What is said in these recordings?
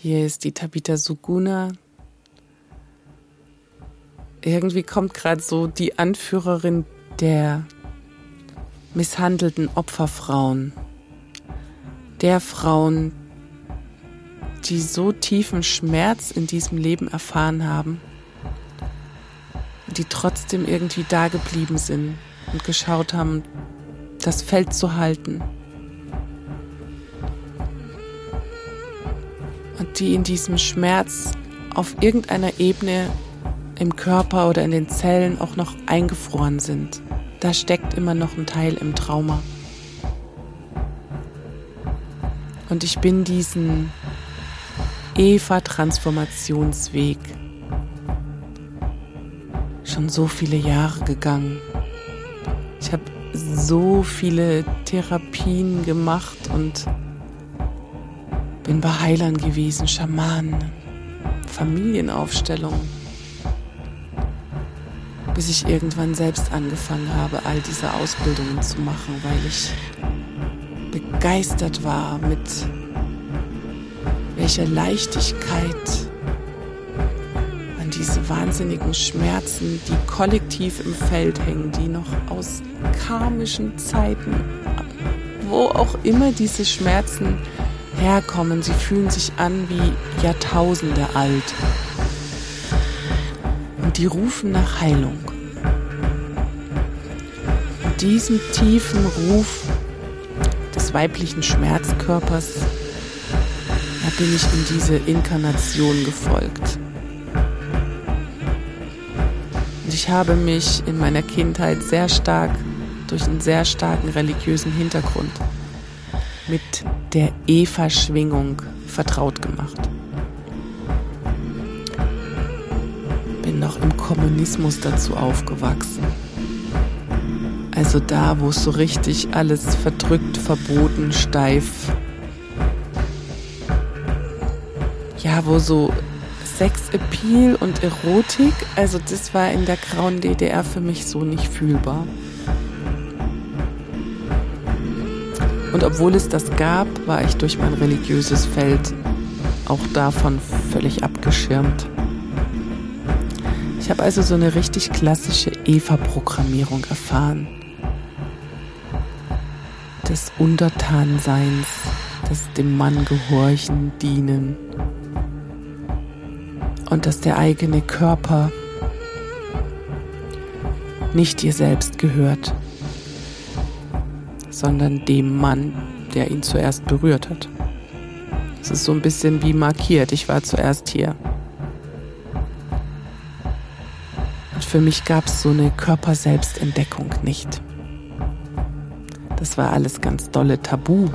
Hier ist die Tabitha Suguna. Irgendwie kommt gerade so die Anführerin der misshandelten Opferfrauen. Der Frauen, die so tiefen Schmerz in diesem Leben erfahren haben, die trotzdem irgendwie da geblieben sind und geschaut haben, das Feld zu halten. Und die in diesem Schmerz auf irgendeiner Ebene im Körper oder in den Zellen auch noch eingefroren sind. Da steckt immer noch ein Teil im Trauma. Und ich bin diesen Eva-Transformationsweg schon so viele Jahre gegangen. Ich habe so viele Therapien gemacht und bin bei Heilern gewesen, Schamanen, Familienaufstellungen, bis ich irgendwann selbst angefangen habe, all diese Ausbildungen zu machen, weil ich begeistert war mit welcher Leichtigkeit diese wahnsinnigen Schmerzen, die kollektiv im Feld hängen, die noch aus karmischen Zeiten, wo auch immer diese Schmerzen herkommen, sie fühlen sich an wie Jahrtausende alt. Und die rufen nach Heilung. Und diesem tiefen Ruf des weiblichen Schmerzkörpers bin ich in diese Inkarnation gefolgt. ich habe mich in meiner Kindheit sehr stark durch einen sehr starken religiösen Hintergrund mit der Eva-Schwingung vertraut gemacht. Bin noch im Kommunismus dazu aufgewachsen. Also da, wo es so richtig alles verdrückt, verboten, steif. Ja, wo so Sexappeal und Erotik, also das war in der grauen DDR für mich so nicht fühlbar. Und obwohl es das gab, war ich durch mein religiöses Feld auch davon völlig abgeschirmt. Ich habe also so eine richtig klassische Eva-Programmierung erfahren. Des Untertanseins, des dem Mann gehorchen, dienen und dass der eigene Körper nicht dir selbst gehört, sondern dem Mann, der ihn zuerst berührt hat. Es ist so ein bisschen wie markiert, ich war zuerst hier. Und für mich gab es so eine Körperselbstentdeckung nicht. Das war alles ganz dolle Tabu.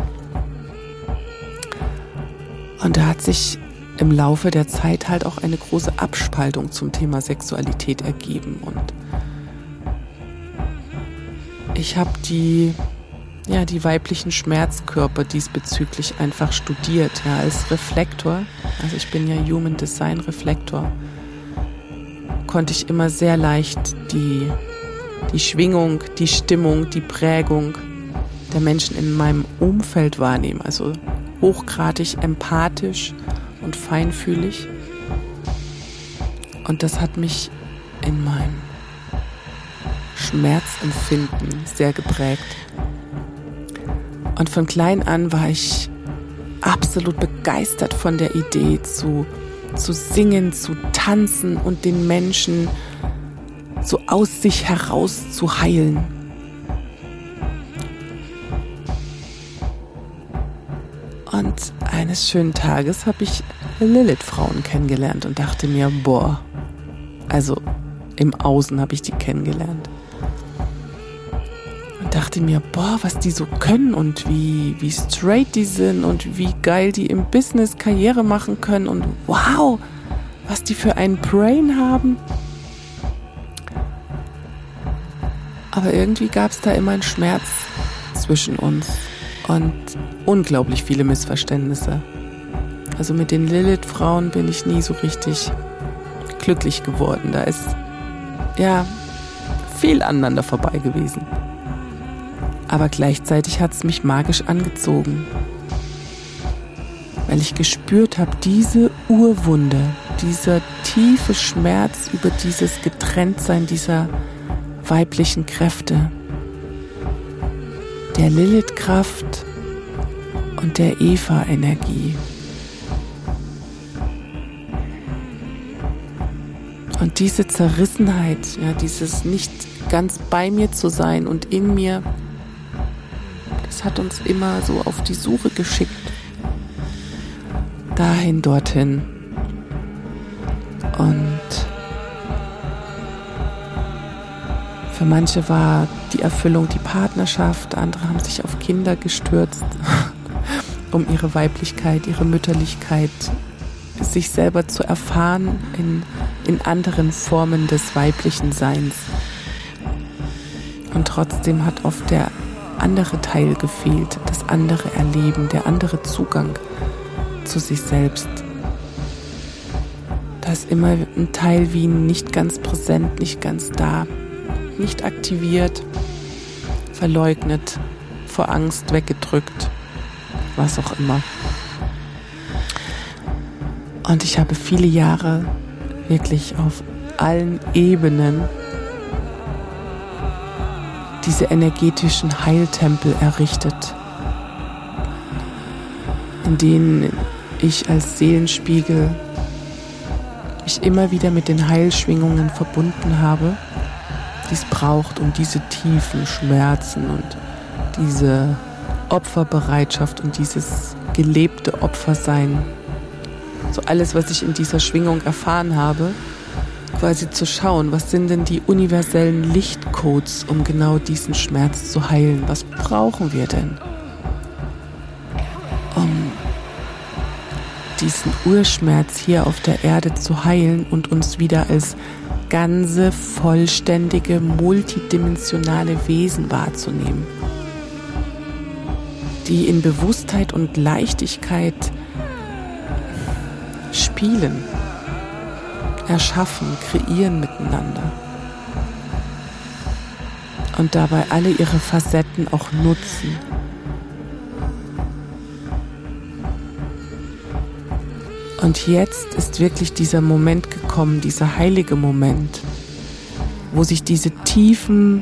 Und da hat sich im Laufe der Zeit halt auch eine große Abspaltung zum Thema Sexualität ergeben. Und ich habe die, ja, die weiblichen Schmerzkörper diesbezüglich einfach studiert, ja, als Reflektor. Also ich bin ja Human Design Reflektor. Konnte ich immer sehr leicht die, die Schwingung, die Stimmung, die Prägung der Menschen in meinem Umfeld wahrnehmen. Also hochgradig empathisch und feinfühlig. Und das hat mich in meinem Schmerzempfinden sehr geprägt. Und von klein an war ich absolut begeistert von der Idee zu, zu singen, zu tanzen und den Menschen so aus sich heraus zu heilen. Und eines schönen Tages habe ich Lilith-Frauen kennengelernt und dachte mir, boah, also im Außen habe ich die kennengelernt. Dachte mir, boah, was die so können und wie, wie straight die sind und wie geil die im Business Karriere machen können und wow, was die für ein Brain haben. Aber irgendwie gab es da immer einen Schmerz zwischen uns und unglaublich viele Missverständnisse. Also mit den Lilith-Frauen bin ich nie so richtig glücklich geworden. Da ist ja viel aneinander vorbei gewesen. Aber gleichzeitig hat es mich magisch angezogen. weil ich gespürt habe, diese Urwunde, dieser tiefe Schmerz über dieses Getrenntsein dieser weiblichen Kräfte, der Lilith-Kraft und der Eva-Energie. Und diese Zerrissenheit, ja, dieses nicht ganz bei mir zu sein und in mir, das hat uns immer so auf die Suche geschickt. Dahin, dorthin. Und für manche war die Erfüllung die Partnerschaft, andere haben sich auf Kinder gestürzt, um ihre Weiblichkeit, ihre Mütterlichkeit, sich selber zu erfahren in, in anderen Formen des weiblichen Seins. Und trotzdem hat oft der andere Teil gefehlt, das andere Erleben, der andere Zugang zu sich selbst. Da ist immer ein Teil wie nicht ganz präsent, nicht ganz da, nicht aktiviert, verleugnet, vor Angst weggedrückt, was auch immer. Und ich habe viele Jahre wirklich auf allen Ebenen diese energetischen Heiltempel errichtet, in denen ich als Seelenspiegel mich immer wieder mit den Heilschwingungen verbunden habe, die es braucht, um diese tiefen Schmerzen und diese Opferbereitschaft und dieses gelebte Opfersein, so alles, was ich in dieser Schwingung erfahren habe, quasi zu schauen, was sind denn die universellen Lichtcodes, um genau diesen Schmerz zu heilen? Was brauchen wir denn, um diesen Urschmerz hier auf der Erde zu heilen und uns wieder als ganze, vollständige, multidimensionale Wesen wahrzunehmen, die in Bewusstheit und Leichtigkeit spielen erschaffen, kreieren miteinander. Und dabei alle ihre Facetten auch nutzen. Und jetzt ist wirklich dieser Moment gekommen, dieser heilige Moment, wo sich diese tiefen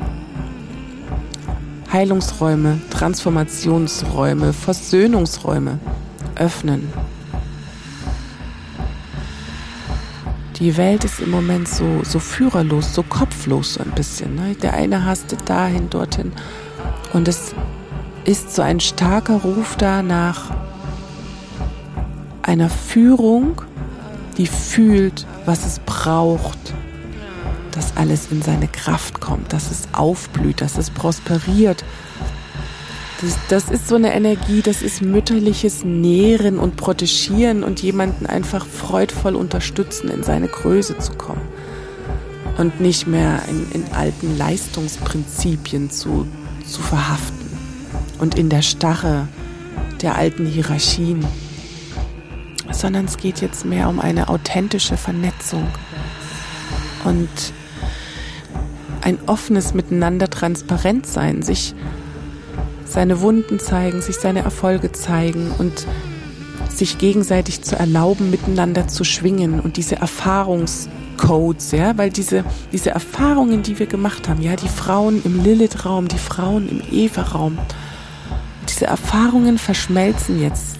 Heilungsräume, Transformationsräume, Versöhnungsräume öffnen die Welt ist im Moment so, so führerlos, so kopflos so ein bisschen. Ne? Der eine hastet dahin, dorthin. Und es ist so ein starker Ruf da nach einer Führung, die fühlt, was es braucht, dass alles in seine Kraft kommt, dass es aufblüht, dass es prosperiert, das, das ist so eine Energie, das ist mütterliches Nähren und Protegieren und jemanden einfach freudvoll unterstützen, in seine Größe zu kommen. Und nicht mehr in, in alten Leistungsprinzipien zu, zu verhaften. Und in der Starre der alten Hierarchien, sondern es geht jetzt mehr um eine authentische Vernetzung. Und ein offenes Miteinander transparent sein, sich seine Wunden zeigen, sich seine Erfolge zeigen und sich gegenseitig zu erlauben, miteinander zu schwingen und diese Erfahrungscodes, ja, weil diese, diese Erfahrungen, die wir gemacht haben, ja, die Frauen im Lilith-Raum, die Frauen im Eva-Raum, diese Erfahrungen verschmelzen jetzt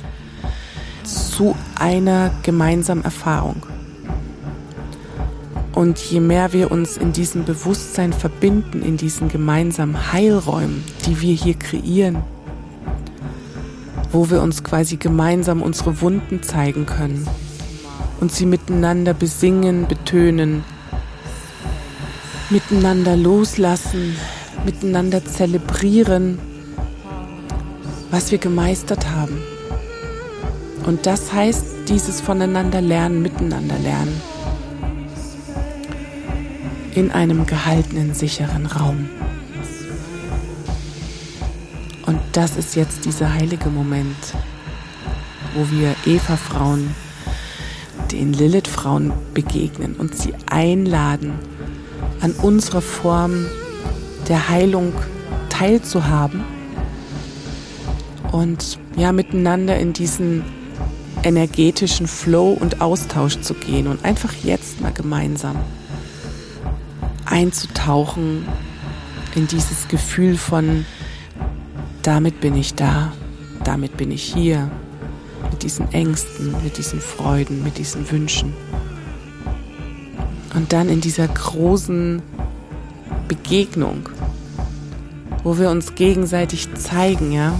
zu einer gemeinsamen Erfahrung. Und je mehr wir uns in diesem Bewusstsein verbinden, in diesen gemeinsamen Heilräumen, die wir hier kreieren, wo wir uns quasi gemeinsam unsere Wunden zeigen können und sie miteinander besingen, betönen, miteinander loslassen, miteinander zelebrieren, was wir gemeistert haben. Und das heißt, dieses voneinander lernen, miteinander lernen in einem gehaltenen, sicheren Raum. Und das ist jetzt dieser heilige Moment, wo wir Eva-Frauen den Lilith-Frauen begegnen und sie einladen, an unserer Form der Heilung teilzuhaben und ja miteinander in diesen energetischen Flow und Austausch zu gehen und einfach jetzt mal gemeinsam einzutauchen in dieses Gefühl von, damit bin ich da, damit bin ich hier, mit diesen Ängsten, mit diesen Freuden, mit diesen Wünschen. Und dann in dieser großen Begegnung, wo wir uns gegenseitig zeigen, ja,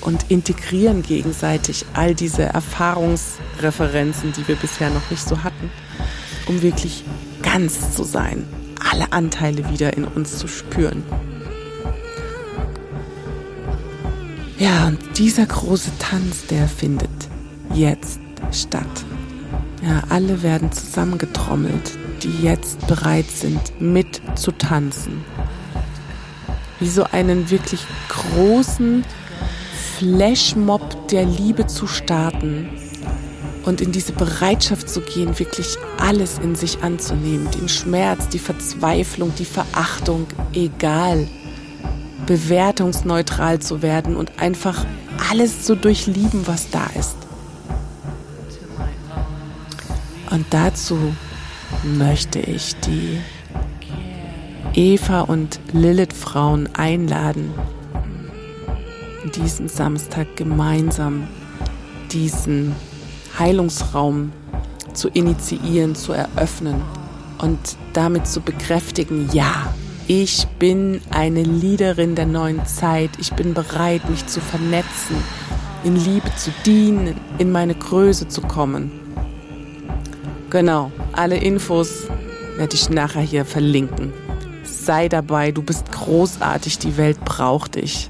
und integrieren gegenseitig all diese Erfahrungsreferenzen, die wir bisher noch nicht so hatten, um wirklich ganz zu sein, alle Anteile wieder in uns zu spüren. Ja, und dieser große Tanz, der findet jetzt statt. Ja, alle werden zusammengetrommelt, die jetzt bereit sind, mit zu tanzen. Wie so einen wirklich großen Flashmob der Liebe zu starten und in diese Bereitschaft zu gehen, wirklich alles in sich anzunehmen. Den Schmerz, die Verzweiflung, die Verachtung, egal. Bewertungsneutral zu werden und einfach alles zu durchlieben, was da ist. Und dazu möchte ich die Eva und Lilith Frauen einladen, diesen Samstag gemeinsam diesen Heilungsraum zu initiieren, zu eröffnen und damit zu bekräftigen, ja, ich bin eine Leaderin der neuen Zeit, ich bin bereit, mich zu vernetzen, in Liebe zu dienen, in meine Größe zu kommen. Genau, alle Infos werde ich nachher hier verlinken. Sei dabei, du bist großartig, die Welt braucht dich.